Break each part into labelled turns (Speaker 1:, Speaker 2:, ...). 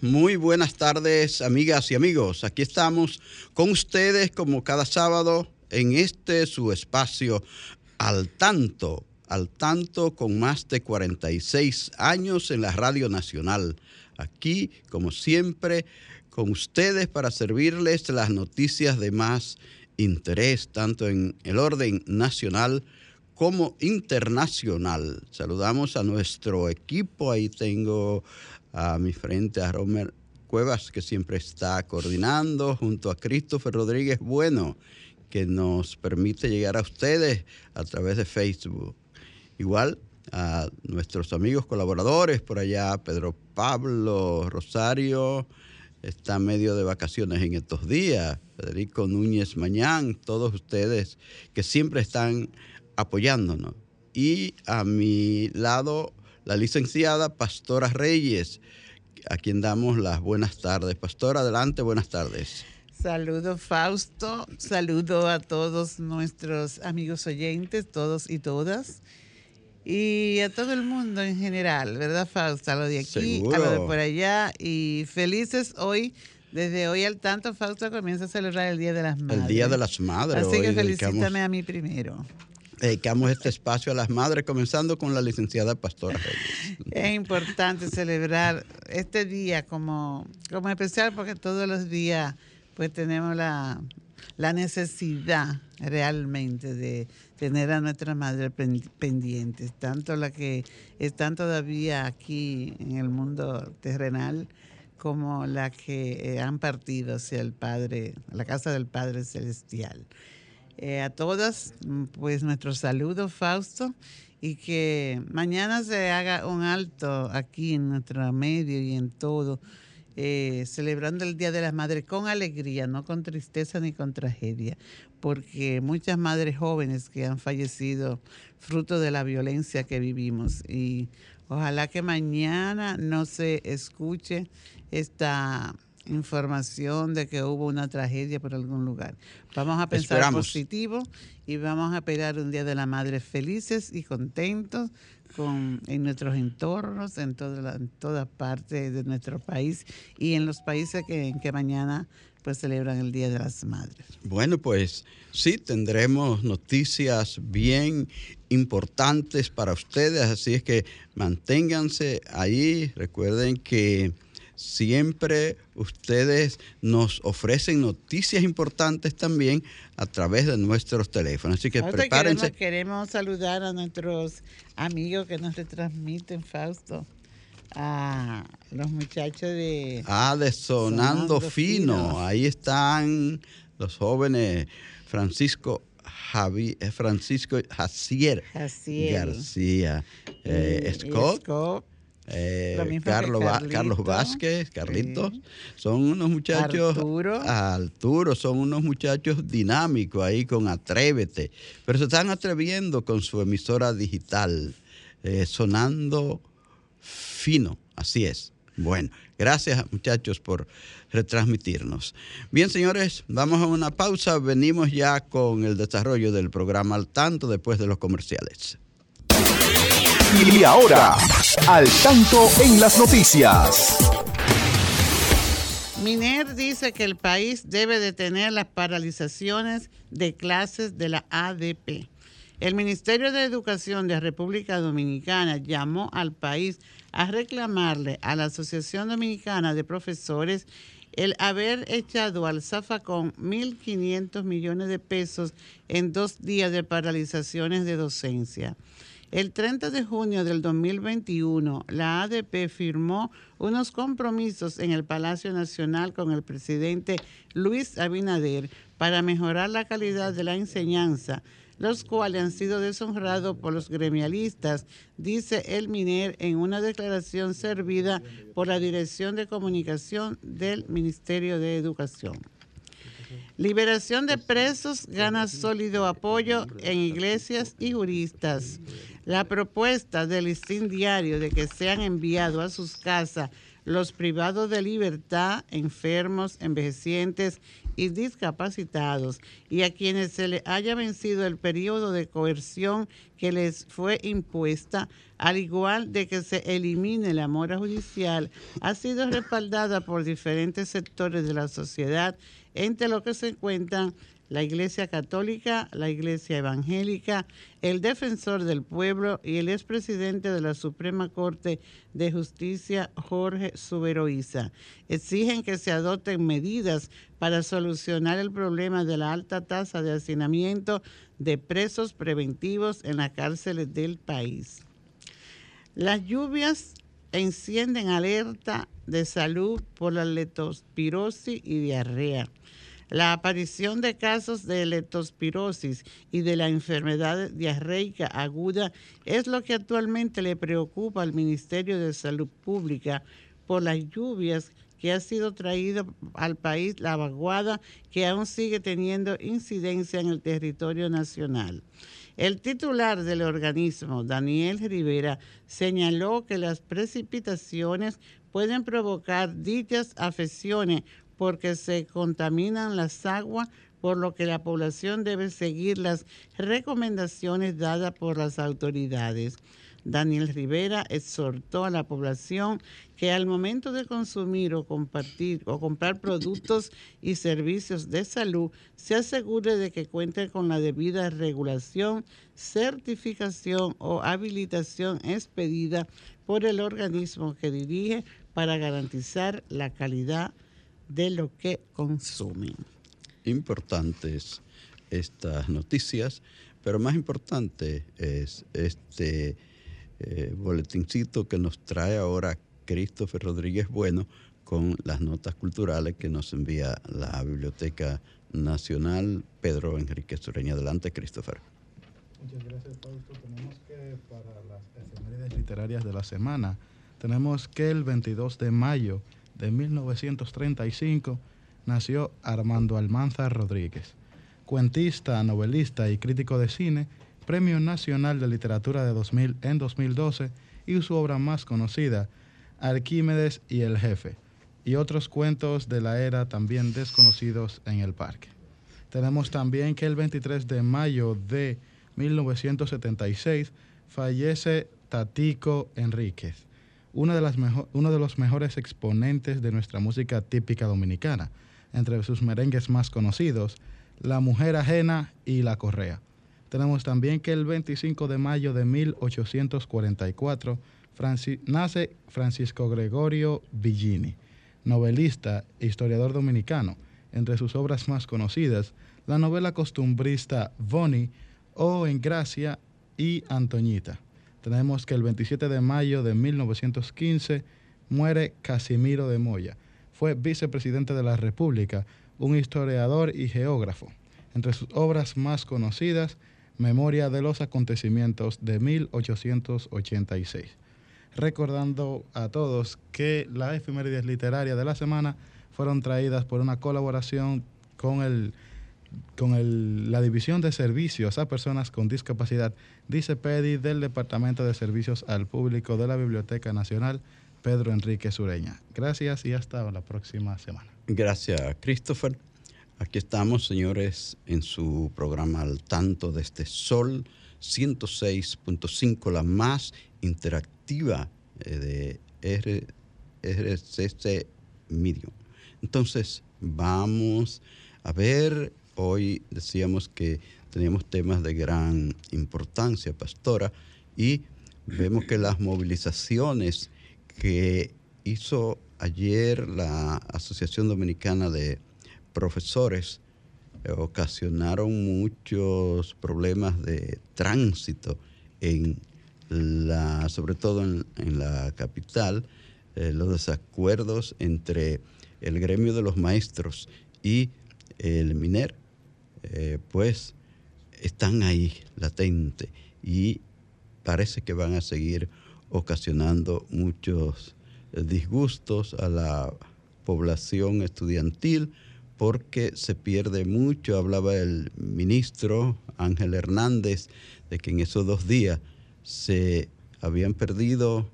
Speaker 1: Muy buenas tardes amigas y amigos. Aquí estamos con ustedes como cada sábado en este su espacio al tanto, al tanto con más de 46 años en la Radio Nacional. Aquí, como siempre, con ustedes para servirles las noticias de más interés, tanto en el orden nacional como internacional. Saludamos a nuestro equipo, ahí tengo a mi frente a Romer Cuevas, que siempre está coordinando, junto a Christopher Rodríguez Bueno, que nos permite llegar a ustedes a través de Facebook. Igual a nuestros amigos colaboradores por allá, Pedro Pablo Rosario, está medio de vacaciones en estos días, Federico Núñez Mañán, todos ustedes que siempre están apoyándonos. Y a mi lado, la licenciada Pastora Reyes, a quien damos las buenas tardes. Pastora, adelante, buenas tardes.
Speaker 2: Saludo Fausto, saludo a todos nuestros amigos oyentes, todos y todas, y a todo el mundo en general, ¿verdad Fausto? A lo de aquí, a lo de por allá, y felices hoy. Desde hoy al tanto, Fausto comienza a celebrar el Día de las Madres.
Speaker 1: El Día de las Madres.
Speaker 2: Así que felicítame a mí primero
Speaker 1: dedicamos este espacio a las madres, comenzando con la licenciada Pastora Reyes.
Speaker 2: Es importante celebrar este día como, como especial porque todos los días pues tenemos la, la necesidad realmente de tener a nuestra madre pendientes, tanto la que están todavía aquí en el mundo terrenal como la que eh, han partido hacia el Padre, la casa del Padre Celestial. Eh, a todas, mm, pues nuestro saludo, Fausto, y que mañana se haga un alto aquí en nuestro medio y en todo, eh, celebrando el Día de las Madres con alegría, no con tristeza ni con tragedia, porque muchas madres jóvenes que han fallecido fruto de la violencia que vivimos y ojalá que mañana no se escuche esta información de que hubo una tragedia por algún lugar. Vamos a pensar positivo y vamos a esperar un Día de la Madre felices y contentos con, en nuestros entornos, en, toda en todas partes de nuestro país y en los países que, que mañana pues celebran el Día de las Madres.
Speaker 1: Bueno, pues sí, tendremos noticias bien importantes para ustedes, así es que manténganse ahí. Recuerden que siempre ustedes nos ofrecen noticias importantes también a través de nuestros teléfonos. Así que prepárense.
Speaker 2: Queremos, saludar a nuestros amigos que nos retransmiten, Fausto. A los muchachos de...
Speaker 1: Ah, de Sonando, Fino. Ahí están los jóvenes Francisco Javi, eh, Francisco Jacier, García, eh, Scott eh, Carlos, Carlos Vázquez, Carlitos, son unos muchachos. Arturo. Arturo, son unos muchachos dinámicos ahí con Atrévete. Pero se están atreviendo con su emisora digital, eh, sonando fino, así es. Bueno, gracias muchachos por retransmitirnos. Bien, señores, vamos a una pausa. Venimos ya con el desarrollo del programa al tanto después de los comerciales.
Speaker 3: Y ahora, al tanto en las noticias.
Speaker 2: Miner dice que el país debe detener las paralizaciones de clases de la ADP. El Ministerio de Educación de República Dominicana llamó al país a reclamarle a la Asociación Dominicana de Profesores el haber echado al zafacón 1.500 millones de pesos en dos días de paralizaciones de docencia. El 30 de junio del 2021, la ADP firmó unos compromisos en el Palacio Nacional con el presidente Luis Abinader para mejorar la calidad de la enseñanza, los cuales han sido deshonrados por los gremialistas, dice el MINER en una declaración servida por la Dirección de Comunicación del Ministerio de Educación. Liberación de presos gana sólido apoyo en iglesias y juristas. La propuesta del listín diario de que sean enviados a sus casas los privados de libertad, enfermos, envejecientes y discapacitados, y a quienes se les haya vencido el periodo de coerción que les fue impuesta, al igual de que se elimine la mora judicial, ha sido respaldada por diferentes sectores de la sociedad, entre los que se encuentran la Iglesia Católica, la Iglesia Evangélica, el Defensor del Pueblo y el expresidente de la Suprema Corte de Justicia, Jorge Suberoiza. Exigen que se adopten medidas para solucionar el problema de la alta tasa de hacinamiento de presos preventivos en las cárceles del país. Las lluvias encienden alerta de salud por la letospirosis y diarrea. La aparición de casos de leptospirosis y de la enfermedad diarreica aguda es lo que actualmente le preocupa al Ministerio de Salud Pública por las lluvias que ha sido traído al país la vaguada que aún sigue teniendo incidencia en el territorio nacional. El titular del organismo, Daniel Rivera, señaló que las precipitaciones pueden provocar dichas afecciones porque se contaminan las aguas, por lo que la población debe seguir las recomendaciones dadas por las autoridades. Daniel Rivera exhortó a la población que al momento de consumir o compartir o comprar productos y servicios de salud se asegure de que cuente con la debida regulación, certificación o habilitación expedida por el organismo que dirige para garantizar la calidad de lo que consumen.
Speaker 1: Importantes estas noticias, pero más importante es este eh, boletincito que nos trae ahora Christopher Rodríguez Bueno con las notas culturales que nos envía la Biblioteca Nacional Pedro Enrique Sureña. Adelante, Christopher.
Speaker 4: Muchas gracias, Fausto. Tenemos que para las efemérides literarias de la semana, tenemos que el 22 de mayo de 1935 nació Armando Almanza Rodríguez, cuentista, novelista y crítico de cine, Premio Nacional de Literatura de 2000 en 2012 y su obra más conocida, Arquímedes y el Jefe, y otros cuentos de la era también desconocidos en el parque. Tenemos también que el 23 de mayo de 1976 fallece Tatico Enríquez, uno de, uno de los mejores exponentes de nuestra música típica dominicana, entre sus merengues más conocidos, La Mujer Ajena y La Correa. Tenemos también que el 25 de mayo de 1844 nace Francisco Gregorio Villini, novelista e historiador dominicano. Entre sus obras más conocidas, la novela costumbrista Bonnie o En Gracia y Antoñita tenemos que el 27 de mayo de 1915 muere Casimiro de Moya. Fue vicepresidente de la República, un historiador y geógrafo. Entre sus obras más conocidas, Memoria de los acontecimientos de 1886. Recordando a todos que las efemérides literarias de la semana fueron traídas por una colaboración con el con la División de Servicios a Personas con Discapacidad, dice PEDI del Departamento de Servicios al Público de la Biblioteca Nacional, Pedro Enrique Sureña. Gracias y hasta la próxima semana.
Speaker 1: Gracias, Christopher. Aquí estamos, señores, en su programa Al Tanto de este Sol 106.5, la más interactiva eh, de RCC Medium. Entonces, vamos a ver, hoy decíamos que teníamos temas de gran importancia, pastora, y vemos que las movilizaciones que hizo ayer la Asociación Dominicana de Profesores eh, ocasionaron muchos problemas de tránsito en la, sobre todo en, la capital, eh, los desacuerdos entre el gremio de los maestros y el MINER, eh, pues están ahí latente y parece que van a seguir ocasionando muchos disgustos a la población estudiantil porque se pierde mucho. Hablaba el ministro Ángel Hernández de que en esos dos días se habían perdido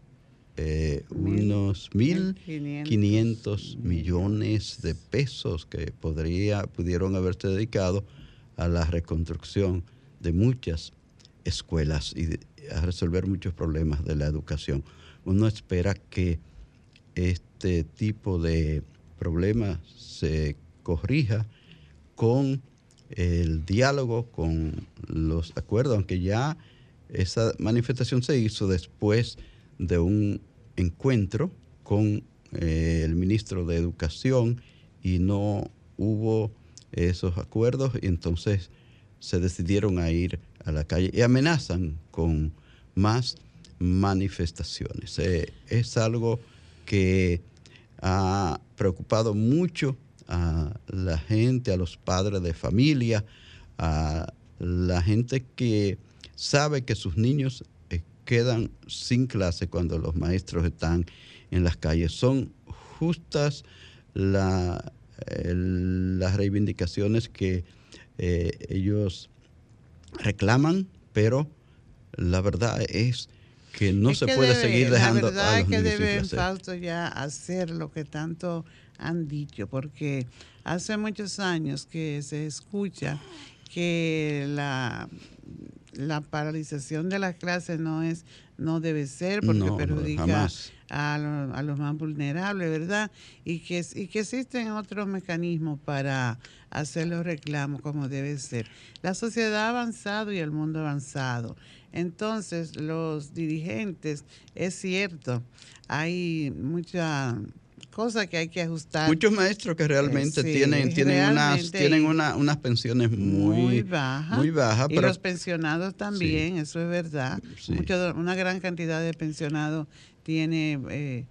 Speaker 1: eh, unos 1.500 millones de pesos que podría, pudieron haberse dedicado a la reconstrucción de muchas escuelas y a resolver muchos problemas de la educación. Uno espera que este tipo de problemas se corrija con el diálogo, con los acuerdos, aunque ya esa manifestación se hizo después de un encuentro con eh, el ministro de Educación y no hubo esos acuerdos y entonces se decidieron a ir a la calle y amenazan con más manifestaciones. Eh, es algo que ha preocupado mucho a la gente, a los padres de familia, a la gente que sabe que sus niños eh, quedan sin clase cuando los maestros están en las calles. Son justas las reivindicaciones que eh, ellos reclaman, pero la verdad es que no se puede seguir dejando
Speaker 2: la verdad es que deben Fausto ya hacer lo que tanto han dicho porque hace muchos años que se escucha que la la paralización de las clases no es no debe ser porque perjudica a, los más vulnerables, ¿verdad? Y que, y que existen otros mecanismos para hacer los reclamos como debe ser. La sociedad ha avanzado y el mundo ha avanzado. Entonces, los dirigentes, es cierto, hay mucha cosa que hay que ajustar.
Speaker 1: Muchos maestros que realmente tienen tienen unas tienen unas pensiones muy, bajas. Muy bajas
Speaker 2: y los pensionados también, eso es verdad. una gran cantidad de pensionados tiene eh,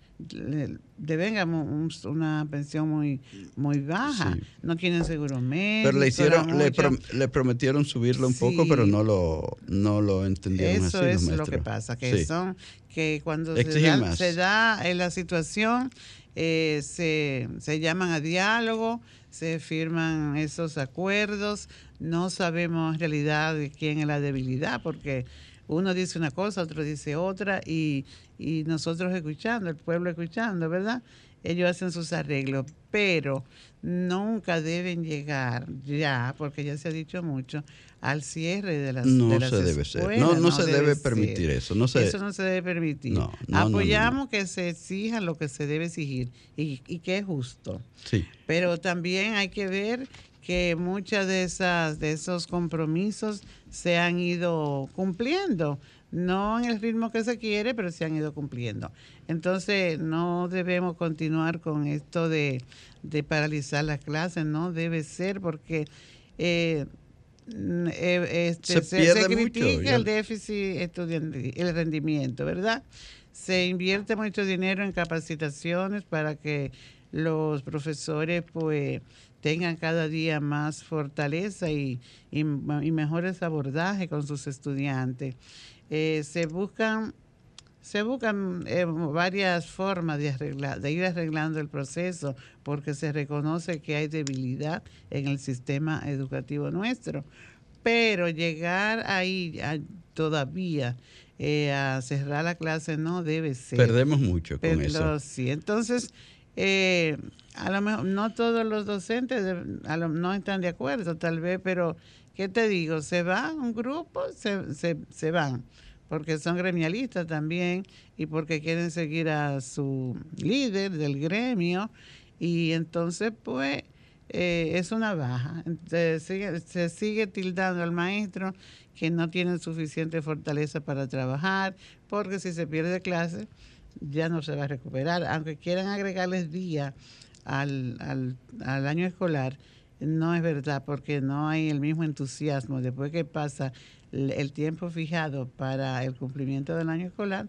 Speaker 2: devengamos una pensión muy muy baja, no tienen seguro médico.
Speaker 1: Pero le hicieron, le, prometieron subirlo un poco, pero no lo no lo entendieron
Speaker 2: Eso es lo que pasa, que son que cuando se da, se da, en la situación eh, se, se llaman a diálogo, se firman esos acuerdos, no sabemos en realidad de quién es la debilidad, porque uno dice una cosa, otro dice otra, y, y nosotros escuchando, el pueblo escuchando, ¿verdad? Ellos hacen sus arreglos, pero nunca deben llegar ya, porque ya se ha dicho mucho, al cierre de las
Speaker 1: No
Speaker 2: de las
Speaker 1: se debe ser. No, no, se debe, permitir eso. No
Speaker 2: eso no se debe permitir. Apoyamos que se exija lo que se debe exigir y, y que es justo.
Speaker 1: Sí.
Speaker 2: Pero también hay que ver que muchas de esas de esos compromisos se han ido cumpliendo, no en el ritmo que se quiere, pero se han ido cumpliendo. Entonces, no debemos continuar con esto de, paralizar las clases, no debe ser porque eh, eh, este, se, critica el déficit estudiantil, el rendimiento, ¿verdad? Se invierte mucho dinero en capacitaciones para que los profesores pues tengan cada día más fortaleza y, y, mejores abordajes con sus estudiantes. Eh, se buscan se buscan eh, varias formas de, arreglar, de ir arreglando el proceso porque se reconoce que hay debilidad en el sistema educativo nuestro. Pero llegar ahí todavía eh, a cerrar la clase no debe ser.
Speaker 1: Perdemos mucho con eso.
Speaker 2: Sí, entonces eh, a lo mejor no todos los docentes no están de acuerdo, tal vez, pero ¿qué te digo? Se van un grupo, se, se, se van porque son gremialistas también y porque quieren seguir a su líder del gremio y entonces pues eh, es una baja. Se sigue, se sigue tildando al maestro que no tiene suficiente fortaleza para trabajar, porque si se pierde clase ya no se va a recuperar. Aunque quieran agregarles día al, al, al año escolar, no es verdad, porque no hay el mismo entusiasmo después que pasa el tiempo fijado para el cumplimiento del año escolar,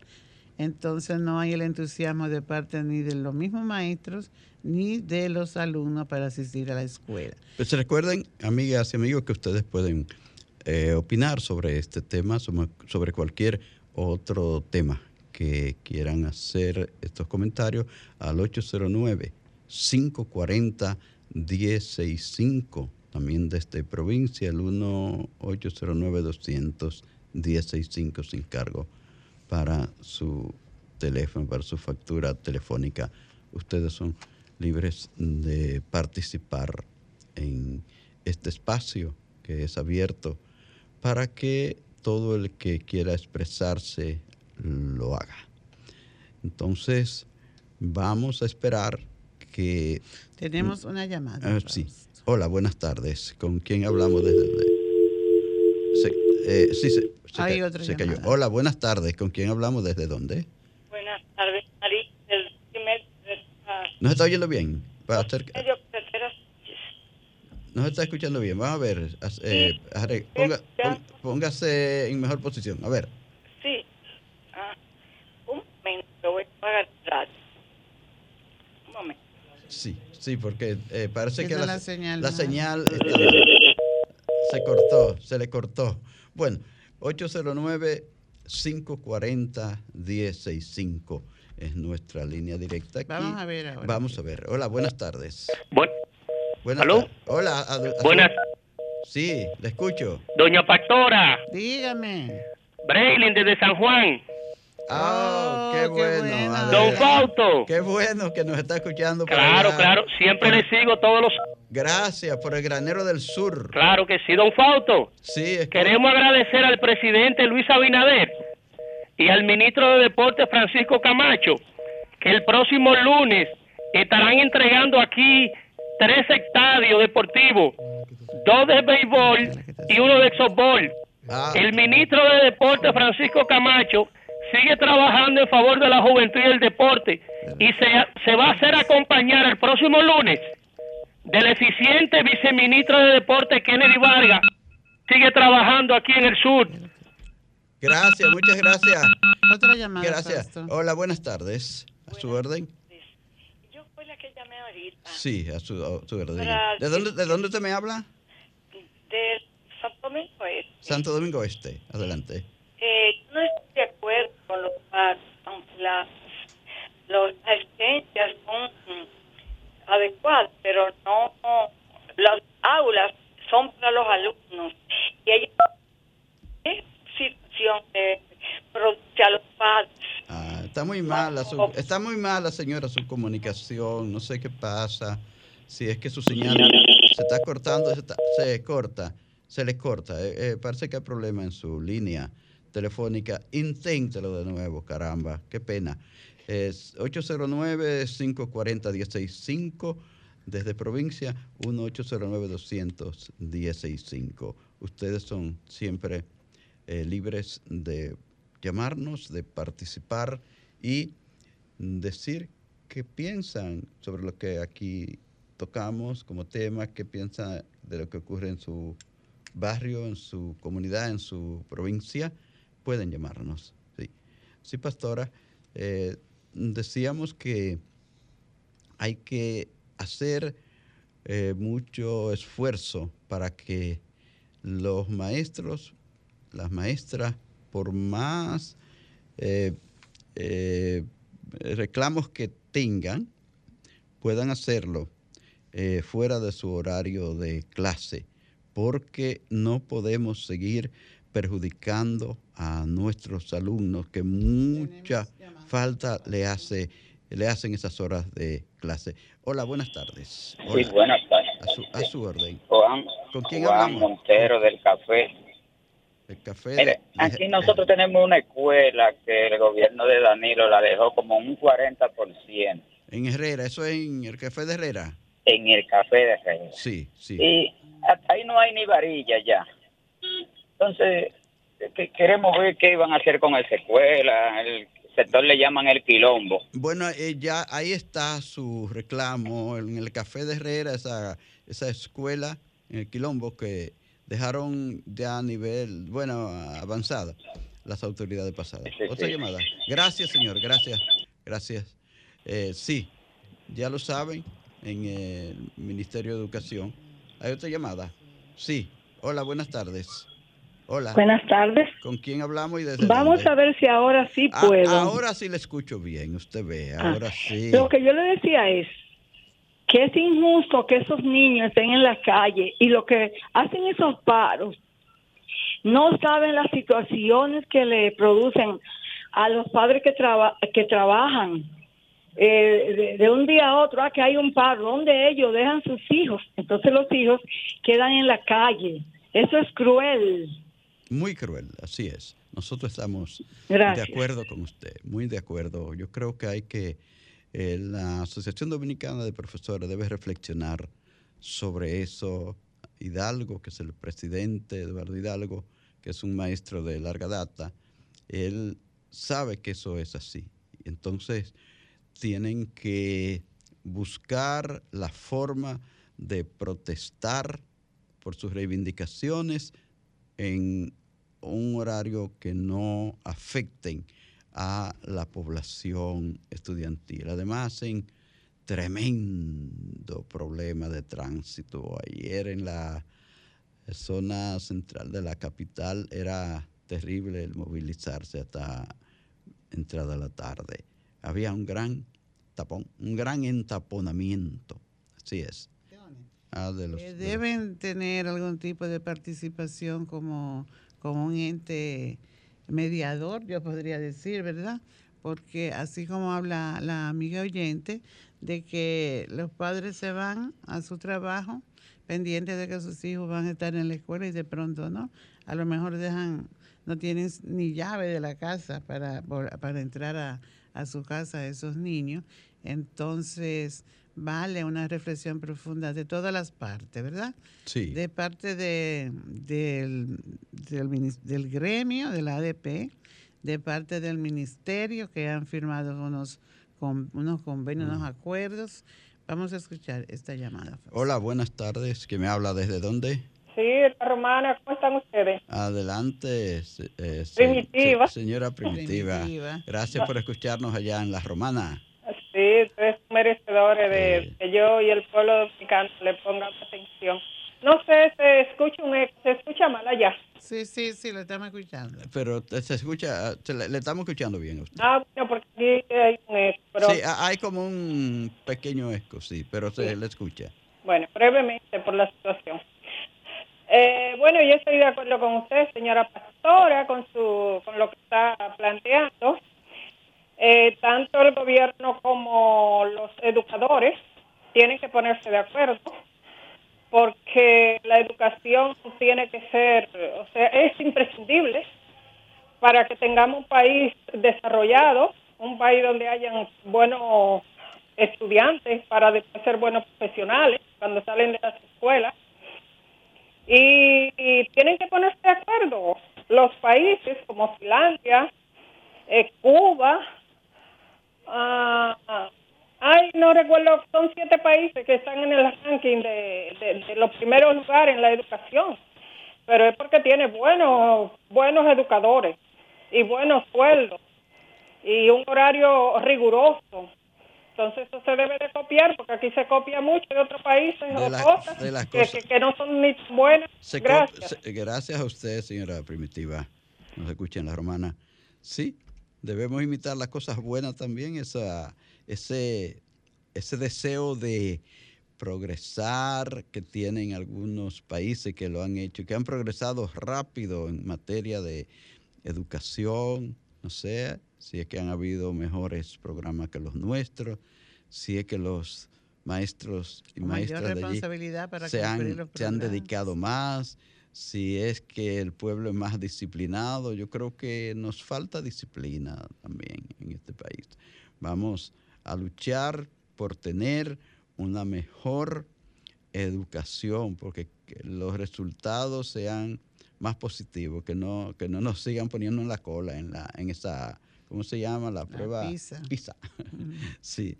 Speaker 2: entonces no hay el entusiasmo de parte ni de los mismos maestros ni de los alumnos para asistir a la escuela.
Speaker 1: Pues recuerden, amigas y amigos, que ustedes pueden eh, opinar sobre este tema, sobre cualquier otro tema que quieran hacer estos comentarios al 809 540 165 también desde provincia, el 1-809-200-1065 sin cargo para su teléfono, para su factura telefónica. Ustedes son libres de participar en este espacio que es abierto para que todo el que quiera expresarse lo haga. Entonces, vamos a esperar que...
Speaker 2: Tenemos una llamada.
Speaker 1: Ah, sí. Hola, buenas tardes. ¿Con quién hablamos desde...? Eh, sí, se,
Speaker 2: Hay otra
Speaker 1: se cayó. Hola, buenas tardes. ¿Con quién hablamos desde dónde?
Speaker 5: Buenas tardes, María.
Speaker 1: ¿Nos está oyendo bien? Para hacer... ¿Nos está escuchando bien? Vamos a ver. Eh, ponga, póngase en mejor posición. A ver.
Speaker 5: Sí. Ah, un momento, voy a pagar Un momento.
Speaker 1: Sí. Sí, porque eh, parece que la,
Speaker 2: la señal,
Speaker 1: la señal se cortó, se le cortó. Bueno, 809-540-1065 es nuestra línea directa aquí.
Speaker 2: Vamos a ver ahora.
Speaker 1: Vamos a ver. Hola, buenas tardes.
Speaker 6: buenas ¿Aló?
Speaker 1: Hola.
Speaker 6: buenas.
Speaker 1: Sí, le escucho.
Speaker 6: Doña Pastora.
Speaker 2: Dígame.
Speaker 6: Braylin desde San Juan.
Speaker 1: Oh, qué, bueno.
Speaker 6: Don Fausto.
Speaker 1: Qué bueno que nos está escuchando.
Speaker 6: Claro, claro. Siempre le sigo todos los.
Speaker 1: Gracias por el granero del sur.
Speaker 6: Claro que sí, don Fausto.
Speaker 1: Sí,
Speaker 6: Queremos agradecer al presidente Luis Abinader y al ministro de Deportes Francisco Camacho que el próximo lunes estarán entregando aquí tres estadios deportivos, dos de béisbol y uno de softball. Ah. El ministro de Deportes Francisco Camacho sigue trabajando en favor de la juventud y el deporte y se, se va a hacer acompañar el próximo lunes del eficiente viceministro de Deporte Kennedy Vargas. Sigue trabajando aquí en el sur.
Speaker 1: Gracias, muchas gracias.
Speaker 2: Otra llamada.
Speaker 1: Gracias. Hola, buenas tardes. A su orden.
Speaker 5: Yo fui la que llamé ahorita.
Speaker 1: Sí, a su, orden. ¿De dónde, ¿De dónde usted me habla?
Speaker 5: De Santo Domingo Este.
Speaker 1: Santo Domingo Este, adelante.
Speaker 5: Eh, no estoy de acuerdo con los las, las asistencias son adecuadas, pero no las aulas son para los alumnos y hay situación de producir a los padres.
Speaker 1: Ah, está muy mala, está muy mala, señora, su comunicación. No sé qué pasa. Si es que su señal se está cortando, se, se corta, se le corta. Eh, eh, parece que hay problema en su línea telefónica, inténtelo de nuevo, caramba, qué pena. Es 809-540-165 desde provincia, 1-809-200-165. Ustedes son siempre eh, libres de llamarnos, de participar y decir qué piensan sobre lo que aquí tocamos como tema, qué piensan de lo que ocurre en su barrio, en su comunidad, en su provincia pueden llamarnos. Sí, sí pastora. Eh, decíamos que hay que hacer eh, mucho esfuerzo para que los maestros, las maestras, por más eh, reclamos que tengan, puedan hacerlo fuera de su horario de clase, porque no podemos seguir perjudicando a nuestros alumnos que mucha falta le hace le hacen esas horas de clase. Hola, buenas tardes.
Speaker 7: Sí, buenas tardes.
Speaker 1: A su, orden.
Speaker 7: Juan,
Speaker 1: ¿Con quién
Speaker 7: Juan Montero del Café.
Speaker 1: El café.
Speaker 7: aquí nosotros tenemos una escuela que el gobierno de Danilo la dejó como un 40%.
Speaker 1: En Herrera, eso es en el café de Herrera.
Speaker 7: en el café de Herrera.
Speaker 1: Sí, sí.
Speaker 7: Y hasta ahí no hay ni varilla ya. Entonces, que- queremos ver qué van a hacer con esa escuela. El sector le llaman el quilombo.
Speaker 1: Bueno, eh, ya ahí está su reclamo en el café de Herrera, esa, esa escuela en el Quilombo que dejaron ya a nivel, bueno, avanzada las autoridades pasadas.
Speaker 7: Sí,
Speaker 1: Otra
Speaker 7: sí.
Speaker 1: llamada. Gracias, señor, gracias, gracias. Eh, sí, ya lo saben, en el Ministerio de Educación. ¿Hay otra llamada? Sí. Hola, buenas tardes. Hola.
Speaker 8: Buenas tardes.
Speaker 1: ¿Con quién hablamos y desde
Speaker 8: Vamos
Speaker 1: dónde?
Speaker 8: a ver si ahora sí
Speaker 1: Ah,
Speaker 8: puedo.
Speaker 1: ahora sí le escucho bien, usted ve,
Speaker 8: Ah,
Speaker 1: ahora sí.
Speaker 8: Lo que yo le decía es que es injusto que esos niños estén en la calle y lo que hacen esos paros no saben las situaciones que le producen a los padres que, traba- que trabajan. Eh, de, de un día a otro, ah, que hay un paro, donde ellos dejan sus hijos, entonces los hijos quedan en la calle. Eso es cruel.
Speaker 1: Muy cruel, así es. Nosotros estamos
Speaker 8: Gracias.
Speaker 1: de acuerdo con usted, muy de acuerdo. Yo creo que hay que, eh, la Asociación Dominicana de Profesores debe reflexionar sobre eso. Hidalgo, que es el presidente, Eduardo Hidalgo, que es un maestro de larga data, él sabe que eso es así. Entonces, tienen que buscar la forma de protestar por sus reivindicaciones en un horario que no afecten a la población estudiantil. Además, hacen tremendo problema de tránsito. Ayer en la zona central de la capital era terrible el movilizarse hasta entrada a la tarde. Había un gran tapón, un gran entaponamiento. Así es. Ah, de los-
Speaker 2: Eh,
Speaker 1: de los-
Speaker 2: deben tener algún tipo de participación como, como un ente mediador, yo podría decir, ¿verdad? Porque así como habla la amiga oyente, de que los padres se van a su trabajo pendientes de que sus hijos van a estar en la escuela y de pronto no, a lo mejor dejan, no tienen ni llave de la casa para, para entrar a, a su casa esos niños. Entonces, vale una reflexión profunda de todas las partes, ¿verdad?
Speaker 1: Sí.
Speaker 2: De parte de, del, del, del gremio, de la ADP, de parte del ministerio que han firmado unos, con, unos convenios, unos acuerdos. Vamos a escuchar esta llamada.
Speaker 1: Hola, buenas tardes. ¿Que me habla desde dónde?
Speaker 9: Sí, la romana, ¿cómo están ustedes?
Speaker 1: Adelante, eh,
Speaker 9: Primitiva.
Speaker 1: se- señora Primitiva.
Speaker 2: Primitiva.
Speaker 1: Gracias por escucharnos allá en La Romana.
Speaker 9: Sí, ustedes son merecedores de que yo y el pueblo dominicano le pongamos atención. No sé, se escucha un eco, se escucha mal allá.
Speaker 2: Sí, sí, sí, lo estamos escuchando.
Speaker 1: Pero te- se escucha, se le, le estamos escuchando bien a usted.
Speaker 9: Ah, bueno, porque aquí hay un eco, pero
Speaker 1: Sí, ha- hay como un pequeño eco, sí, pero se
Speaker 9: Sí.
Speaker 1: le escucha.
Speaker 9: bueno, brevemente por la situación. Eh, bueno, yo estoy de acuerdo con usted, señora Pastora, con su, con lo que está planteando. Eh, tanto el gobierno como los educadores tienen que ponerse de acuerdo porque la educación tiene que ser, o sea, es imprescindible para que tengamos un país desarrollado, un país donde hayan buenos estudiantes para después ser buenos profesionales cuando salen de las escuelas. Y, tienen que ponerse de acuerdo los países como Finlandia, eh, Cuba, ah, ah, ay, no recuerdo, son siete países que están en el ranking de, de- de los primeros lugares en la educación, pero es porque tiene buenos, buenos educadores y buenos sueldos y un horario riguroso. Entonces eso se debe de copiar porque aquí se copia mucho de otros países
Speaker 1: De
Speaker 9: o
Speaker 1: la-
Speaker 9: cosas,
Speaker 1: de las
Speaker 9: que,
Speaker 1: cosas.
Speaker 9: que- que no son ni buenas.
Speaker 1: Se
Speaker 9: Gracias.
Speaker 1: se- gracias a usted, señora Primitiva. Nos escucha en La Romana. Sí, debemos imitar las cosas buenas también, esa, ese, ese deseo de progresar que tienen algunos países que lo han hecho, que han progresado rápido en materia de educación, no sé, si es que han habido mejores programas que los nuestros, si es que los maestros y maestras de allí
Speaker 2: para
Speaker 1: se han,
Speaker 2: los
Speaker 1: se han dedicado más, si es que el pueblo es más disciplinado. Yo creo que nos falta disciplina también en este país. Vamos a luchar por tener una mejor educación, porque que los resultados sean más positivos, que no, que no nos sigan poniendo en la cola en, la, en esa, ¿cómo se llama? La prueba sí.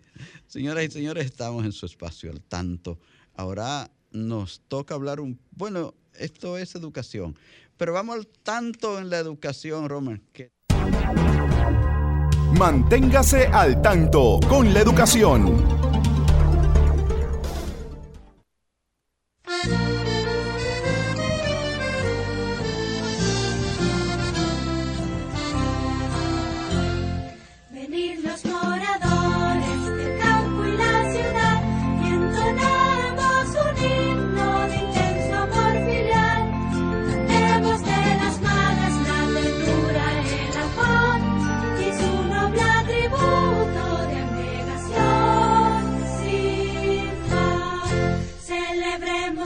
Speaker 1: Señoras y señores, estamos en su espacio al tanto. Ahora nos toca hablar un, bueno, esto es educación, pero vamos al tanto en la educación, Roman,
Speaker 3: Manténgase al tanto con la educación.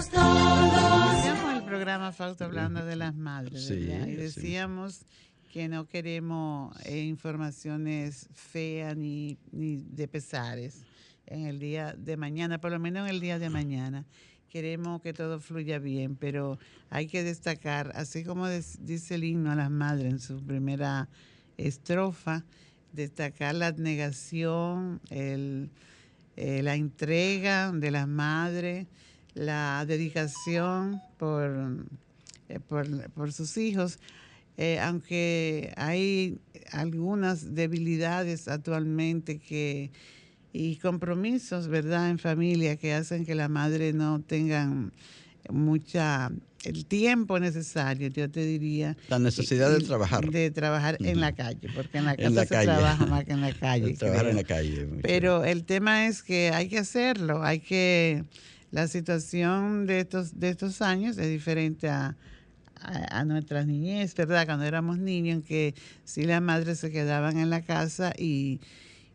Speaker 10: Celebremos todos.
Speaker 2: El programa Fausto hablando de las madres,
Speaker 1: Sí,
Speaker 2: ¿verdad? Y decíamos que no queremos eh, informaciones feas ni, ni de pesares en el día de mañana, por lo menos en el día de mañana. Queremos que todo fluya bien, pero hay que destacar, así como des- dice el himno a las madres en su primera estrofa, destacar la abnegación, el, eh, la entrega de las madres, la dedicación por, eh, por, por sus hijos, eh, aunque hay algunas debilidades actualmente que y compromisos, ¿verdad?, en familia que hacen que la madre no tengan mucha el tiempo necesario, yo te diría.
Speaker 1: La necesidad de
Speaker 2: y-
Speaker 1: trabajar.
Speaker 2: De trabajar en la calle, porque en la casa
Speaker 1: En la
Speaker 2: se
Speaker 1: calle.
Speaker 2: trabaja más que en la calle.
Speaker 1: Trabajar en la calle.
Speaker 2: Pero el tema es que hay que hacerlo, hay que la situación de estos de estos años es diferente a, a, nuestras niñez, ¿verdad? Cuando éramos niños, en que sí las madres se quedaban en la casa y,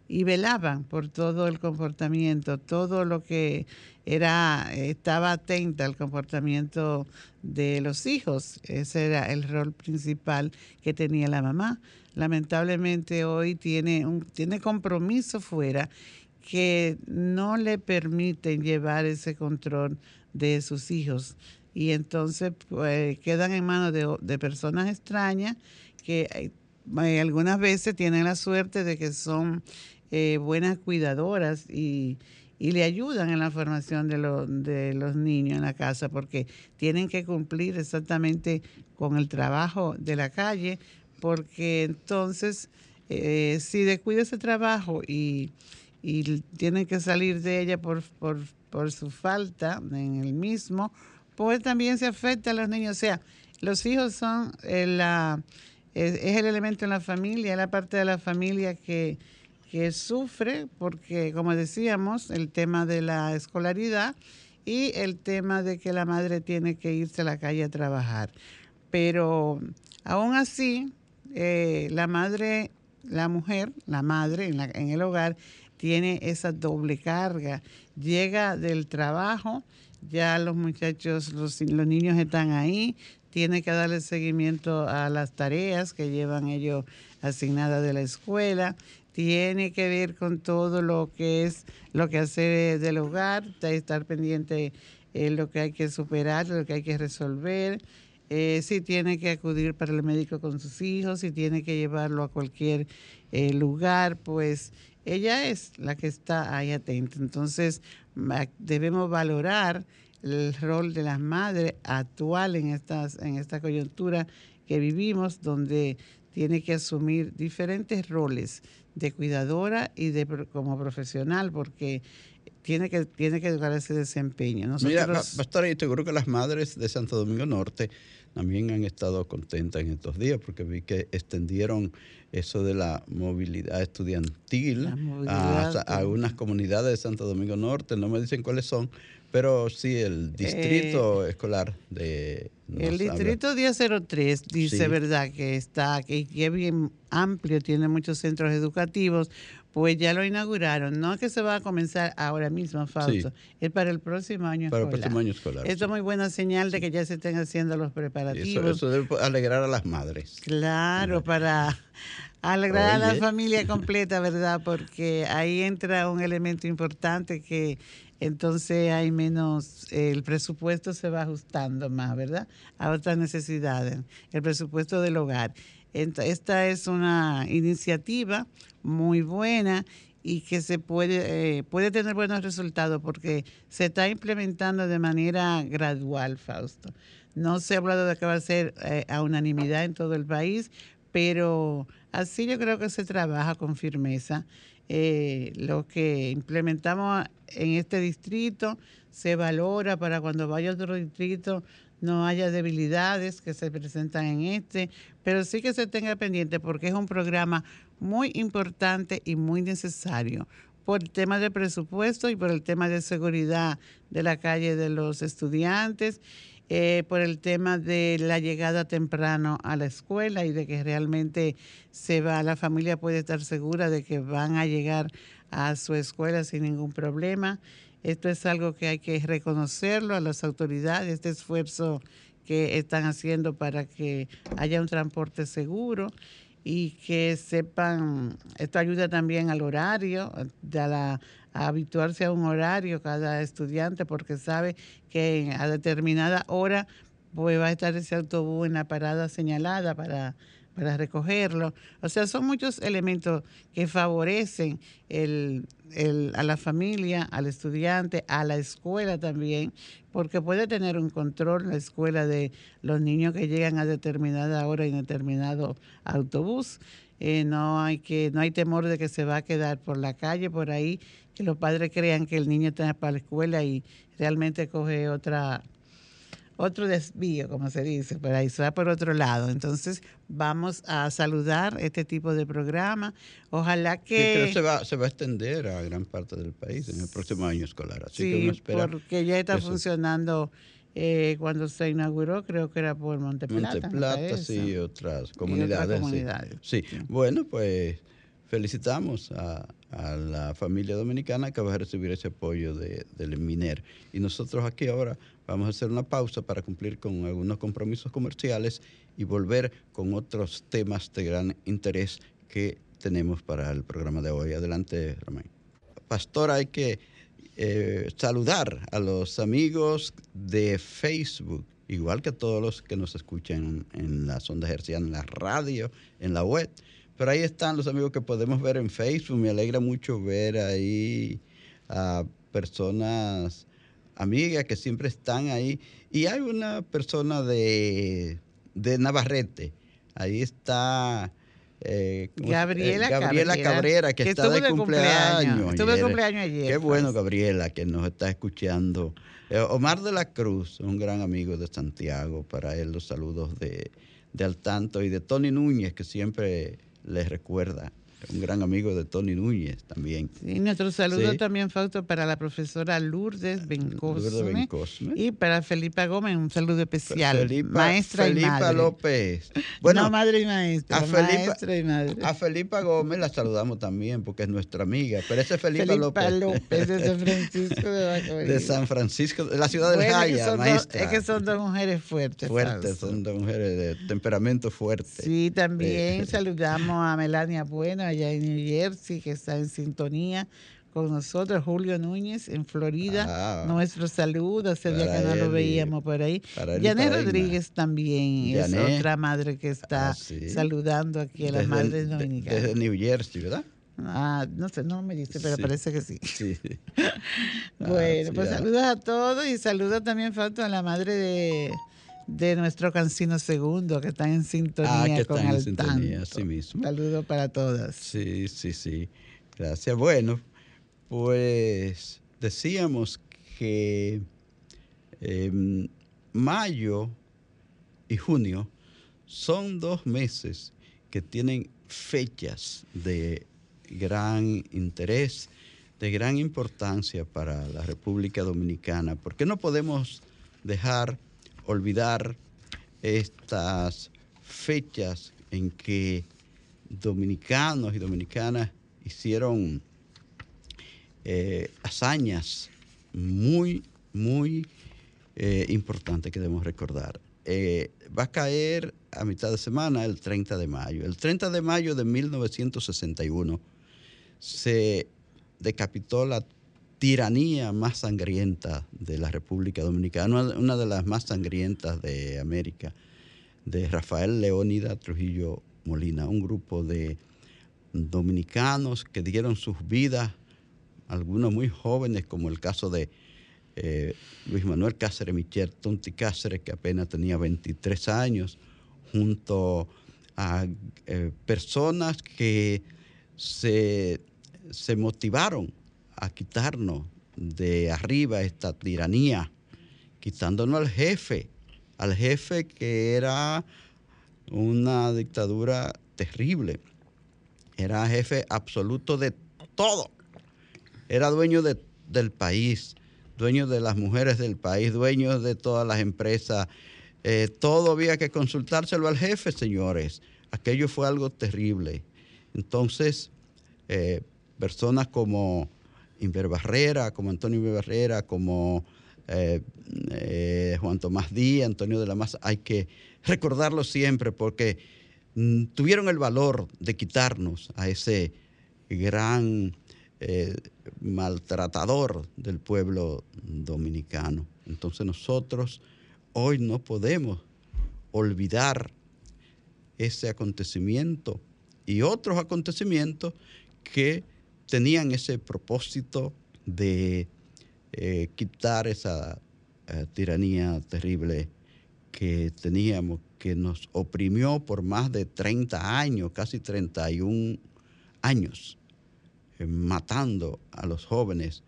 Speaker 2: y velaban por todo el comportamiento, todo lo que era, estaba atenta al comportamiento de los hijos. Ese era el rol principal que tenía la mamá. Lamentablemente hoy tiene un tiene compromiso fuera que no le permiten llevar ese control de sus hijos. Y entonces pues, quedan en manos de, personas extrañas que eh, eh, algunas veces tienen la suerte de que son eh, buenas cuidadoras y, y le ayudan en la formación de, lo- de los niños en la casa porque tienen que cumplir exactamente con el trabajo de la calle porque entonces eh, si descuida ese trabajo y, y tienen que salir de ella por, por, por su falta en el mismo, pues también se afecta a los niños. O sea, los hijos son eh, la, es, el elemento en la familia, la parte de la familia que, que sufre, porque como decíamos, el tema de la escolaridad y el tema de que la madre tiene que irse a la calle a trabajar. Pero aún así, eh, la madre, la mujer, la madre en el hogar, tiene esa doble carga. Llega del trabajo, ya los muchachos, los, los niños están ahí, tiene que darle seguimiento a las tareas que llevan ellos asignadas de la escuela, tiene que ver con todo lo que es lo que hacer del hogar, de estar pendiente de lo que hay que superar, lo que hay que resolver, eh, si tiene que acudir para el médico con sus hijos, si tiene que llevarlo a cualquier eh, lugar, pues ella es la que está ahí atenta. Entonces, debemos valorar el rol de las madres actual en, estas, en esta coyuntura que vivimos, donde tiene que asumir diferentes roles de cuidadora y de como profesional, porque tiene que, tiene que educar ese desempeño.
Speaker 1: Mira,
Speaker 2: Nosotros,
Speaker 1: pa- pastor, y seguro que las madres de Santo Domingo Norte también han estado contentas en estos días porque vi que extendieron eso de la movilidad estudiantil
Speaker 2: La
Speaker 1: a,
Speaker 2: movilidad,
Speaker 1: a algunas comunidades de Santo Domingo Norte, no me dicen cuáles son, pero sí el distrito escolar de...
Speaker 2: Eh, El
Speaker 1: habla.
Speaker 2: distrito 1003 dice,
Speaker 1: Sí.
Speaker 2: ¿verdad?, que está, que, que es bien amplio, tiene muchos centros educativos, pues ya lo inauguraron. No es que se va a comenzar ahora mismo, Fausto, es para el próximo año
Speaker 1: Para el
Speaker 2: escolar.
Speaker 1: próximo año escolar,
Speaker 2: Esto
Speaker 1: sí.
Speaker 2: es muy buena señal de que ya se estén haciendo los
Speaker 1: Y Eso,
Speaker 2: preparativos.
Speaker 1: eso debe alegrar a las madres.
Speaker 2: Claro, para, Alegrar a la familia completa, ¿verdad? Porque ahí entra un elemento importante que entonces hay menos, el presupuesto se va ajustando más, ¿verdad? A otras necesidades, el presupuesto del hogar. Esta es una iniciativa muy buena y que se puede, eh, puede tener buenos resultados porque se está implementando de manera gradual, Fausto. No se ha hablado de que va a ser eh, a unanimidad en todo el país, pero así yo creo que se trabaja con firmeza. Eh, lo que implementamos en este distrito se valora para cuando vaya a otro distrito no haya debilidades que se presentan en este, pero sí que se tenga pendiente porque es un programa muy importante y muy necesario por el tema de presupuesto y por el tema de seguridad de la calle de los estudiantes, eh, por el tema de la llegada temprano a la escuela y de que realmente se va, la familia puede estar segura de que van a llegar a su escuela sin ningún problema. Esto es algo que hay que reconocerlo a las autoridades, este esfuerzo que están haciendo para que haya un transporte seguro y que sepan, esto ayuda también al horario, a, habituarse a un horario cada estudiante porque sabe que a determinada hora pues va a estar ese autobús en la parada señalada para, para recogerlo. O sea, son muchos elementos que favorecen el, el- a la familia, al estudiante, a la escuela también, porque puede tener un control la escuela de los niños que llegan a determinada hora en determinado autobús. Eh, no hay que no hay temor de que se va a quedar por la calle por ahí que los padres crean que el niño está para la escuela y realmente coge otra otro desvío, como se dice, por ahí se va por otro lado. Entonces, vamos a saludar este tipo de programa. Ojalá
Speaker 1: Que creo
Speaker 2: que...
Speaker 1: que se va, se va a extender a gran parte del país en el próximo año escolar. Así que
Speaker 2: Sí,
Speaker 1: uno espera
Speaker 2: porque ya está
Speaker 1: eso.
Speaker 2: funcionando eh, cuando se inauguró, creo que era por Monteplata.
Speaker 1: Monteplata, sí, y otras comunidades. sí.
Speaker 2: comunidades,
Speaker 1: Sí. Bueno, pues felicitamos a, la familia dominicana que va a recibir ese apoyo de, del MINER. Y nosotros aquí ahora vamos a hacer una pausa para cumplir con algunos compromisos comerciales y volver con otros temas de gran interés que tenemos para el programa de hoy. Adelante, Román. Pastor, hay que eh, saludar a los amigos de Facebook, igual que a todos los que nos escuchan en la sonda herciana, en la radio, en la web. Pero ahí están los amigos que podemos ver en Facebook. Me alegra mucho ver ahí a personas amigas que siempre están ahí. Y hay una persona de, de Navarrete. Ahí está eh, ¿cómo se-
Speaker 2: Gabriela
Speaker 1: eh, Gabriela
Speaker 2: Cabrera,
Speaker 1: Cabrera, que,
Speaker 2: que
Speaker 1: está de
Speaker 2: de cumpleaños,
Speaker 1: cumpleaños.
Speaker 2: estuvo de cumpleaños ayer,
Speaker 1: Qué
Speaker 2: pues.
Speaker 1: bueno, Gabriela, que nos está escuchando. Eh, Omar de la Cruz, un gran amigo de Santiago, para él los saludos de, de Al Tanto y de Tony Núñez, que siempre les recuerda. Un gran amigo de Tony Núñez también.
Speaker 2: Y nuestro saludo
Speaker 1: Sí.
Speaker 2: también, Fausto, para la profesora Lourdes Bencosme.
Speaker 1: Lourdes Bencosme.
Speaker 2: Y para Felipa Gómez, un saludo especial.
Speaker 1: Felipa,
Speaker 2: maestra y
Speaker 1: Felipa
Speaker 2: madre.
Speaker 1: López.
Speaker 2: no madre y maestra,
Speaker 1: a Felipa,
Speaker 2: maestra y madre.
Speaker 1: a Felipa Gómez la saludamos también porque es nuestra amiga. Pero ese es Felipa,
Speaker 2: Felipa
Speaker 1: López.
Speaker 2: López de San Francisco de Macorís.
Speaker 1: De San Francisco, de la ciudad del
Speaker 2: Bueno, es que
Speaker 1: Jaya,
Speaker 2: dos-
Speaker 1: maestra.
Speaker 2: es que son dos mujeres fuertes.
Speaker 1: Fuertes,
Speaker 2: Fausto.
Speaker 1: son dos mujeres de temperamento fuerte.
Speaker 2: Sí, también
Speaker 1: Eh,
Speaker 2: saludamos a Melania Bueno allá en New Jersey, que está en sintonía con nosotros, Julio Núñez en Florida.
Speaker 1: Ah.
Speaker 2: Nuestro saludo, ese día que no lo veíamos por ahí. Janet. Rodríguez también es otra madre que está
Speaker 1: Ah, sí.
Speaker 2: saludando aquí a las madres dominicanas.
Speaker 1: Desde New Jersey, ¿verdad?
Speaker 2: Ah, no sé, no me dice, pero
Speaker 1: Sí.
Speaker 2: parece que sí.
Speaker 1: Sí.
Speaker 2: Bueno,
Speaker 1: sí,
Speaker 2: pues
Speaker 1: ah.
Speaker 2: saludos a todos y saludos también, Fausto, a la madre de, de nuestro Cancino Segundo, que están en sintonía
Speaker 1: Ah, que
Speaker 2: con
Speaker 1: están en sintonía,
Speaker 2: Tanto.
Speaker 1: así mismo.
Speaker 2: Saludos para todas.
Speaker 1: Sí, sí, sí. Gracias. Bueno, pues decíamos que em, mayo y junio son dos meses que tienen fechas de gran interés, de gran importancia para la República Dominicana, porque no podemos dejar olvidar estas fechas en que dominicanos y dominicanas hicieron eh, hazañas muy, muy eh, importantes que debemos recordar. eh, va a caer a mitad de semana, el 30 de mayo. El 30 de mayo de 1961 se decapitó la tiranía más sangrienta de la República Dominicana, una, de las más sangrientas de América, de Rafael Leónida Trujillo Molina, un grupo de dominicanos que dieron sus vidas, algunos muy jóvenes, como el caso de eh, Luis Manuel Cáceres Michel, Tonti Cáceres, que apenas tenía 23 años, junto a eh, personas que se motivaron a quitarnos de arriba esta tiranía, quitándonos al jefe, al jefe que era una dictadura terrible, era jefe absoluto de todo, era dueño de- del país, dueño de las mujeres del país, dueño de todas las empresas. Eh, todo había que consultárselo al jefe, señores. Aquello fue algo terrible. Entonces, eh, personas como Inver Barrera, como Antonio Inver Barrera, como eh, eh, Juan Tomás Díaz, Antonio de la Maza, hay que recordarlo siempre porque mm, tuvieron el valor de quitarnos a ese gran eh, maltratador del pueblo dominicano. Entonces nosotros hoy no podemos olvidar ese acontecimiento y otros acontecimientos que tenían ese propósito de eh, quitar esa eh, tiranía terrible que teníamos, que nos oprimió por más de 30 años, casi 31 años, eh, matando a los jóvenes,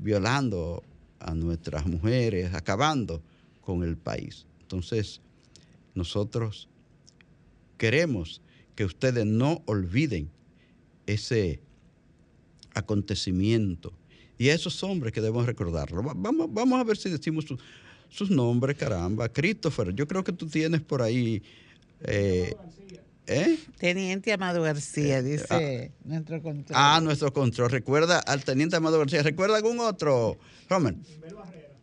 Speaker 1: violando a nuestras mujeres, acabando con el país. Entonces, nosotros queremos que ustedes no olviden ese acontecimiento y a esos hombres que debemos recordarlo. Va- Vamos, vamos a ver si decimos su- sus nombres, caramba. Christopher, yo creo que tú tienes por ahí... eh, ¿eh?
Speaker 2: Teniente Amado García, dice nuestro control.
Speaker 1: Ah, nuestro control. Recuerda al teniente Amado García. ¿Recuerda algún otro? Romer.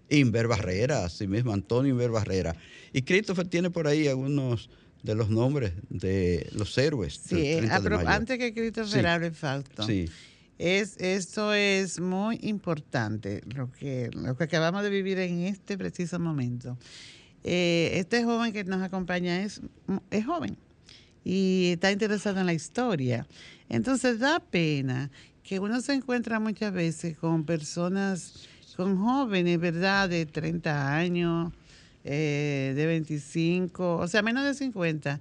Speaker 1: Inver Barrera, sí mismo, Antonio Inver Barrera. Y Christopher tiene por ahí algunos de los nombres de los héroes. del
Speaker 2: Sí,
Speaker 1: 30
Speaker 2: a
Speaker 1: de
Speaker 2: pro-
Speaker 1: mayo.
Speaker 2: antes que Christopher
Speaker 1: Sí.
Speaker 2: hable, Fausto.
Speaker 1: Sí.
Speaker 2: Es, esto es muy importante, lo que, lo que acabamos de vivir en este preciso momento. Eh, este joven que nos acompaña es, es joven y está interesado en la historia. Entonces da pena que uno se encuentra muchas veces con personas, con jóvenes, ¿verdad? De 30 años, eh, de 25, o sea, menos de 50,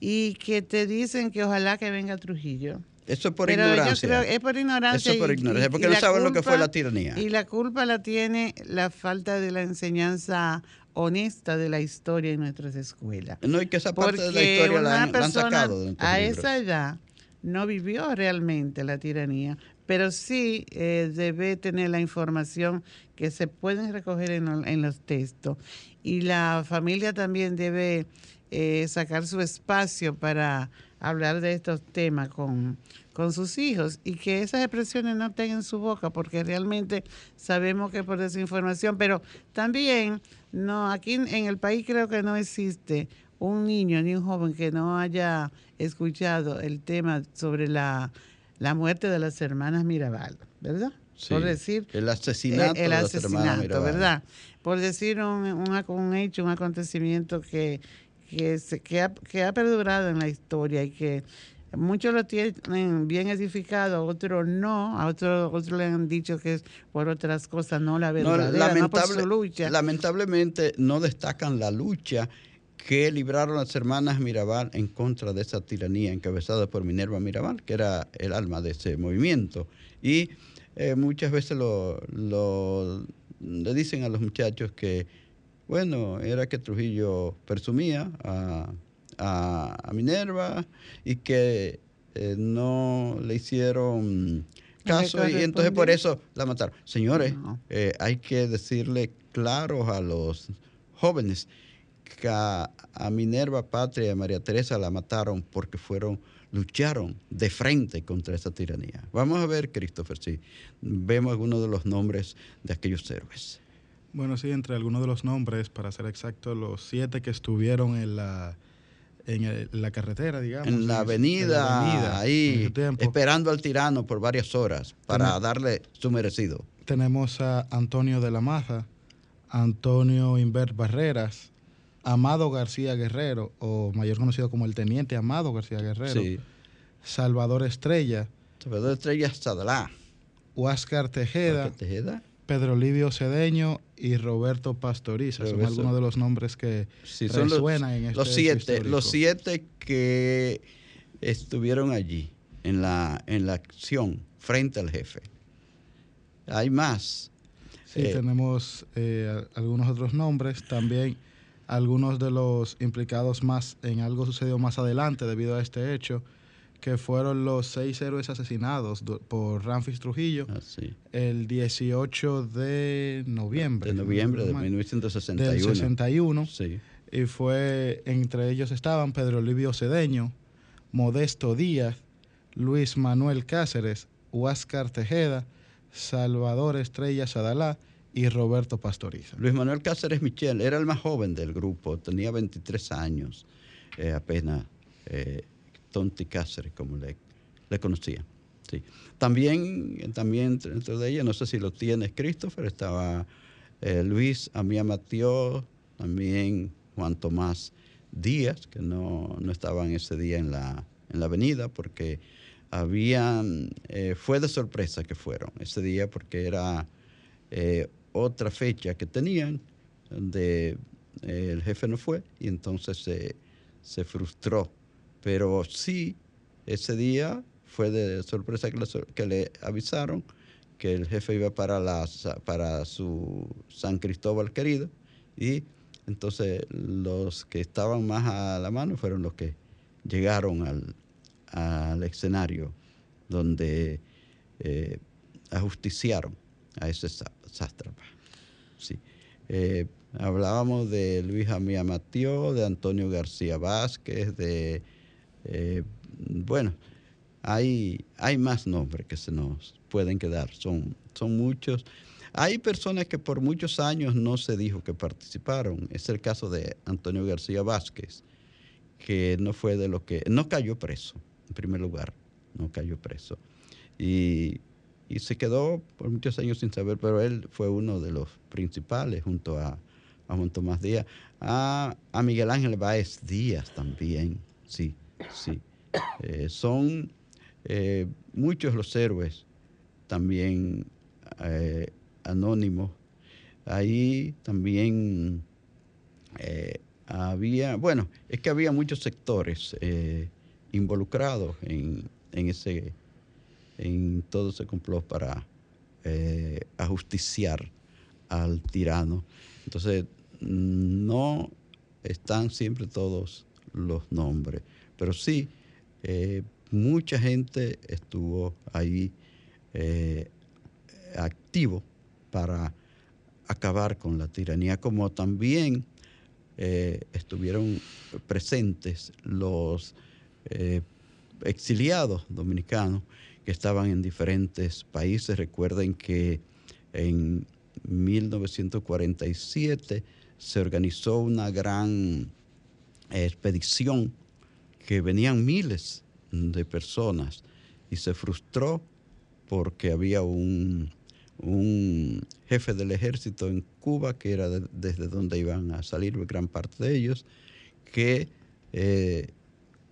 Speaker 2: y que te dicen que ojalá que venga Trujillo.
Speaker 1: Eso es por
Speaker 2: Pero yo
Speaker 1: ignorancia.
Speaker 2: creo es por ignorancia.
Speaker 1: Eso es por ignorancia,
Speaker 2: y-
Speaker 1: porque
Speaker 2: y
Speaker 1: no saben lo que fue la tiranía.
Speaker 2: Y la culpa la tiene la falta de la enseñanza honesta de la historia en nuestras escuelas.
Speaker 1: No, y que esa parte de la historia la han, la han
Speaker 2: persona
Speaker 1: sacado
Speaker 2: a
Speaker 1: libros.
Speaker 2: esa edad no vivió realmente la tiranía, pero sí eh, debe tener la información que se pueden recoger en, en los textos. Y la familia también debe eh, sacar su espacio para hablar de estos temas con, con sus hijos y que esas expresiones no estén en su boca, porque realmente sabemos que por desinformación, pero también no aquí en el país creo que no existe un niño ni un joven que no haya escuchado el tema sobre la, la muerte de las hermanas Mirabal, ¿verdad?
Speaker 1: Sí,
Speaker 2: Por decir
Speaker 1: el asesinato
Speaker 2: el, el
Speaker 1: de las hermanas
Speaker 2: asesinato,
Speaker 1: Mirabal.
Speaker 2: ¿verdad? Por decir un, un, un hecho, un acontecimiento que, que, se- que, ha, que ha perdurado en la historia y que muchos lo tienen bien edificado, otros no, a otros otros le han dicho que es por otras cosas, no la
Speaker 1: No,
Speaker 2: verdadera, no, por
Speaker 1: lamentable-
Speaker 2: su lucha.
Speaker 1: Lamentablemente no destacan la lucha que libraron las hermanas Mirabal en contra de esa tiranía encabezada por Minerva Mirabal, que era el alma de ese movimiento. Y eh, muchas veces lo, lo- le dicen a los muchachos que, bueno, era que Trujillo presumía a, a- a Minerva y que eh, no le hicieron caso y entonces por eso la mataron. Señores, eh, hay que decirle claros a los jóvenes que a, a Minerva Patria y a María Teresa la mataron porque fueron lucharon de frente contra esa tiranía. Vamos a ver, Christopher, si vemos algunos de los nombres de aquellos héroes.
Speaker 4: Bueno, sí, entre algunos de los nombres, para ser exacto, los siete que estuvieron en la, en el- la carretera, digamos.
Speaker 1: En la
Speaker 4: en
Speaker 1: avenida,
Speaker 4: avenida, en
Speaker 1: ahí, esperando al tirano por varias horas para darle su merecido.
Speaker 4: Tenemos a Antonio de la Maza, Antonio Inver Barreras, Amado García Guerrero, o mayor conocido como el Teniente Amado García Guerrero,
Speaker 1: Sí.
Speaker 4: Salvador Estrella,
Speaker 1: Salvador Estrella Sadalá.
Speaker 4: Huáscar Tejeda,
Speaker 1: Tejeda.
Speaker 4: Pedro Livio Cedeño y Roberto Pastoriza. Son algunos de los nombres que
Speaker 1: Sí, son los,
Speaker 4: en este
Speaker 1: los siete,
Speaker 4: histórico.
Speaker 1: los siete que estuvieron allí en la, en la acción frente al jefe. Hay más.
Speaker 4: Sí,
Speaker 1: Eh,
Speaker 4: tenemos eh, algunos otros nombres, también algunos de los implicados más en algo sucedió más adelante debido a este hecho, que fueron los seis héroes asesinados por Ramfis Trujillo
Speaker 1: Ah, sí.
Speaker 4: el 18 de noviembre.
Speaker 1: de noviembre de
Speaker 4: si no me equivoco,
Speaker 1: 1961.
Speaker 4: del 61.
Speaker 1: Sí.
Speaker 4: Y fue, entre ellos estaban Pedro Livio Cedeño, Modesto Díaz, Luis Manuel Cáceres, Huáscar Tejeda, Salvador Estrella Sadalá y Roberto Pastoriza.
Speaker 1: Luis Manuel Cáceres Michel era el más joven del grupo, tenía 23 años eh, apenas. eh, Tonti Cáceres, como le, conocía. Sí. También, también dentro de ella, no sé si lo tienes, Christopher, estaba eh, Luis Amía Matió, también Juan Tomás Díaz, que no, no estaban ese día en la, en la avenida porque habían, eh, fue de sorpresa que fueron ese día porque era eh, otra fecha que tenían donde el jefe no fue y entonces se frustró. Pero sí, ese día fue de sorpresa que le, avisaron que el jefe iba para, la, para su San Cristóbal querido y entonces los que estaban más a la mano fueron los que llegaron al, al escenario donde eh, ajusticiaron a ese sátrapa. Sí. Eh, hablábamos de Luis Amía Matió, de Antonio García Vázquez, de, eh, bueno, hay, hay más nombres que se nos pueden quedar, son, son muchos. Hay personas que por muchos años no se dijo que participaron. Es el caso de Antonio García Vázquez, que no fue de lo que, no cayó preso, en primer lugar, no cayó preso. Y, y se quedó por muchos años sin saber, pero él fue uno de los principales junto a, a Juan Tomás Díaz. A, a Miguel Ángel Báez Díaz también, sí, sí. Eh, son eh, muchos los héroes también eh, anónimos. Ahí también había, bueno, es que había muchos sectores involucrados en, en ese, en todo ese complot para ajusticiar al tirano. Entonces, no están siempre todos los nombres, pero sí, eh, mucha gente estuvo ahí eh, activo para acabar con la tiranía, como también eh, estuvieron presentes los eh, exiliados dominicanos que estaban en diferentes países. Recuerden que en 1947 se organizó una gran expedición que venían miles de personas y se frustró porque había un, un jefe del ejército en Cuba, que era de- desde donde iban a salir gran parte de ellos, que eh,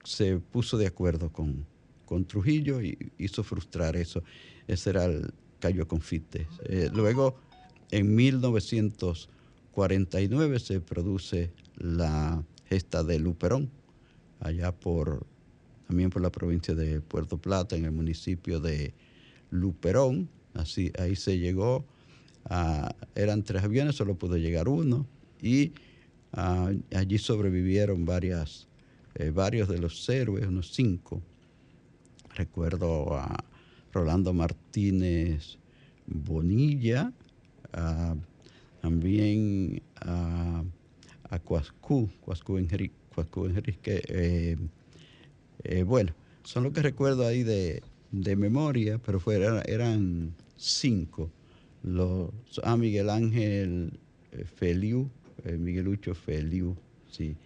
Speaker 1: se puso de acuerdo con, con Trujillo y hizo frustrar eso. Ese era el Cayo Confite. Eh, luego, en 1949 se produce la gesta de Luperón, allá por también por la provincia de Puerto Plata, en el municipio de Luperón. Así, ahí se llegó, eran tres aviones, solo pudo llegar uno, y ah, allí sobrevivieron varias, eh, varios de los héroes, unos cinco. Recuerdo a Rolando Martínez Bonilla, también a, a Cuascú, Cuascú Enrique, Cuascú Enrique, eh, eh, bueno, son lo que recuerdo ahí de, de memoria, pero eran cinco. Los, a Miguel Ángel eh, Feliu, eh, Miguelucho Feliu, sí.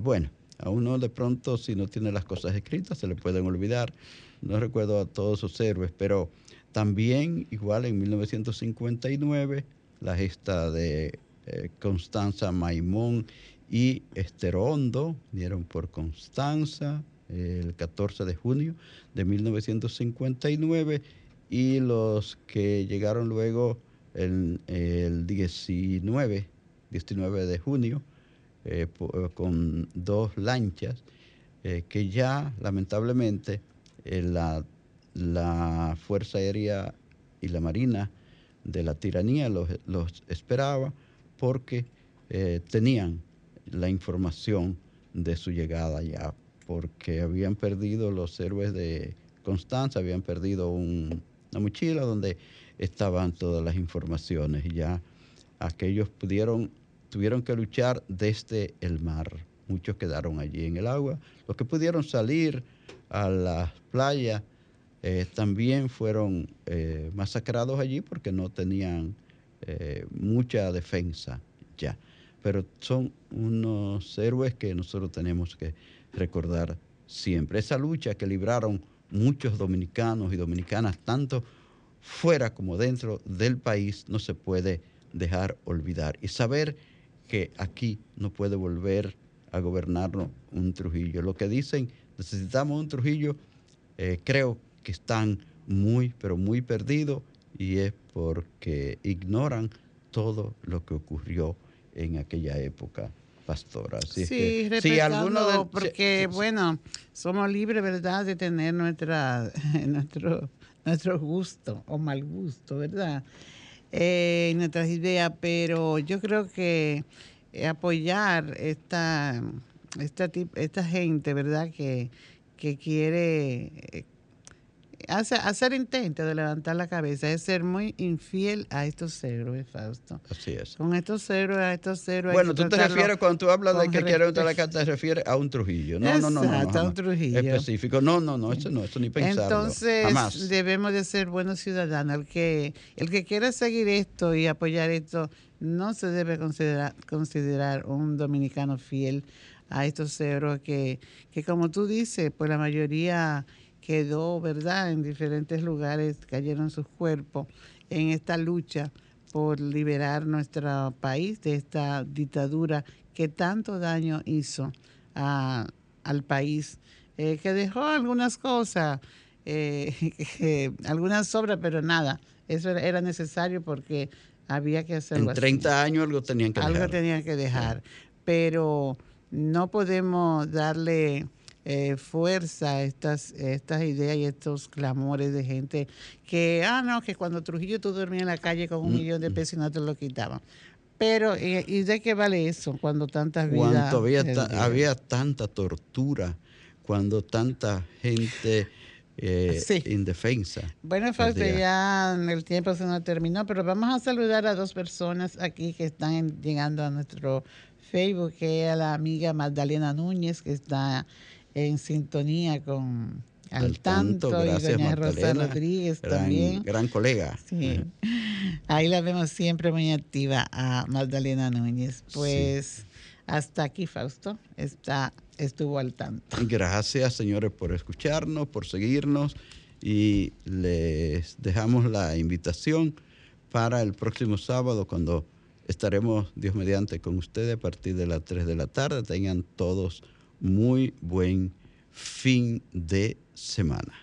Speaker 1: Bueno, a uno de pronto si no tiene las cosas escritas se le pueden olvidar. No recuerdo a todos sus héroes, pero también igual en 1959 la gesta de eh, Constanza Maimón y Esterondo dieron por Constanza eh, el 14 de junio de 1959 y los que llegaron luego el, el 19, 19 de junio eh, con dos lanchas que ya lamentablemente la, la Fuerza Aérea y la Marina de la tiranía los, los esperaba porque eh, tenían la información de su llegada ya, porque habían perdido los héroes de Constanza, habían perdido un- una mochila donde estaban todas las informaciones ya aquellos pudieron, tuvieron que luchar desde el mar. Muchos quedaron allí en el agua. Los que pudieron salir a las playas eh, también fueron eh, masacrados allí porque no tenían eh, mucha defensa ya. Pero son unos héroes que nosotros tenemos que recordar siempre. Esa lucha que libraron muchos dominicanos y dominicanas, tanto fuera como dentro del país, no se puede dejar olvidar. Y saber que aquí no puede volver a gobernarnos un Trujillo. Lo que dicen, necesitamos un Trujillo, eh, creo que están muy, pero muy perdidos y es porque ignoran todo lo que ocurrió en aquella época pastora. Así
Speaker 2: sí,
Speaker 1: que, si alguno de-
Speaker 2: porque
Speaker 1: si-
Speaker 2: bueno, somos libres, ¿verdad?, de tener nuestra, nuestro, nuestro gusto o mal gusto, ¿verdad? Eh, nuestras ideas, pero yo creo que eh, apoyar esta, esta, esta gente, ¿verdad?, que, que quiere hace- hacer intento de levantar la cabeza, es ser muy infiel a estos héroes, Fausto.
Speaker 1: Así es.
Speaker 2: Con estos héroes, a estos héroes.
Speaker 1: Bueno, tú te refieres cuando tú hablas de que quiere a la carta, te refieres a un Trujillo. No, no, no, no. no,
Speaker 2: Exacto, a un. Trujillo.
Speaker 1: Específico. No, no, no, eso no, eso ni pensarlo.
Speaker 2: Entonces
Speaker 1: Jamás.
Speaker 2: debemos de ser buenos ciudadanos. El que, el que quiera seguir esto y apoyar esto no se debe considerar, considerar un dominicano fiel a estos héroes que, que como tú dices, pues la mayoría quedó, ¿verdad? En diferentes lugares cayeron sus cuerpos en esta lucha por liberar nuestro país de esta dictadura que tanto daño hizo a- al país, eh, que dejó algunas cosas, eh, algunas sobras, pero nada, eso era, necesario porque había que hacerlo.
Speaker 1: En
Speaker 2: así.
Speaker 1: 30 años algo tenían que
Speaker 2: Algo
Speaker 1: dejar.
Speaker 2: tenían que dejar, pero no podemos darle eh, fuerza estas, estas ideas y estos clamores de gente que, ah, no, que cuando Trujillo tú dormías en la calle con un
Speaker 1: Mm,
Speaker 2: millón de pesos y no te lo quitaban. Pero, eh, ¿y de qué vale eso cuando tantas vidas...
Speaker 1: Cuando había, ta- había tanta tortura, cuando tanta gente eh,
Speaker 2: Sí.
Speaker 1: indefensa.
Speaker 2: Bueno, Fausto, ya el tiempo se nos terminó, pero vamos a saludar a dos personas aquí que están llegando a nuestro Facebook, que es a la amiga Magdalena Núñez, que está en sintonía con
Speaker 1: Al,
Speaker 2: Tanto,
Speaker 1: Tanto,
Speaker 2: y
Speaker 1: gracias,
Speaker 2: doña Rosa
Speaker 1: Magdalena,
Speaker 2: Rodríguez
Speaker 1: gran-
Speaker 2: también.
Speaker 1: gran colega.
Speaker 2: Sí. Ahí la vemos siempre muy activa a Magdalena Núñez. Pues hasta aquí, Fausto, está, estuvo al tanto.
Speaker 1: Gracias, señores, por escucharnos, por seguirnos y les dejamos la invitación para el próximo sábado cuando estaremos, Dios mediante, con ustedes a partir de las 3 de la tarde. Tengan todos muy buen fin de semana.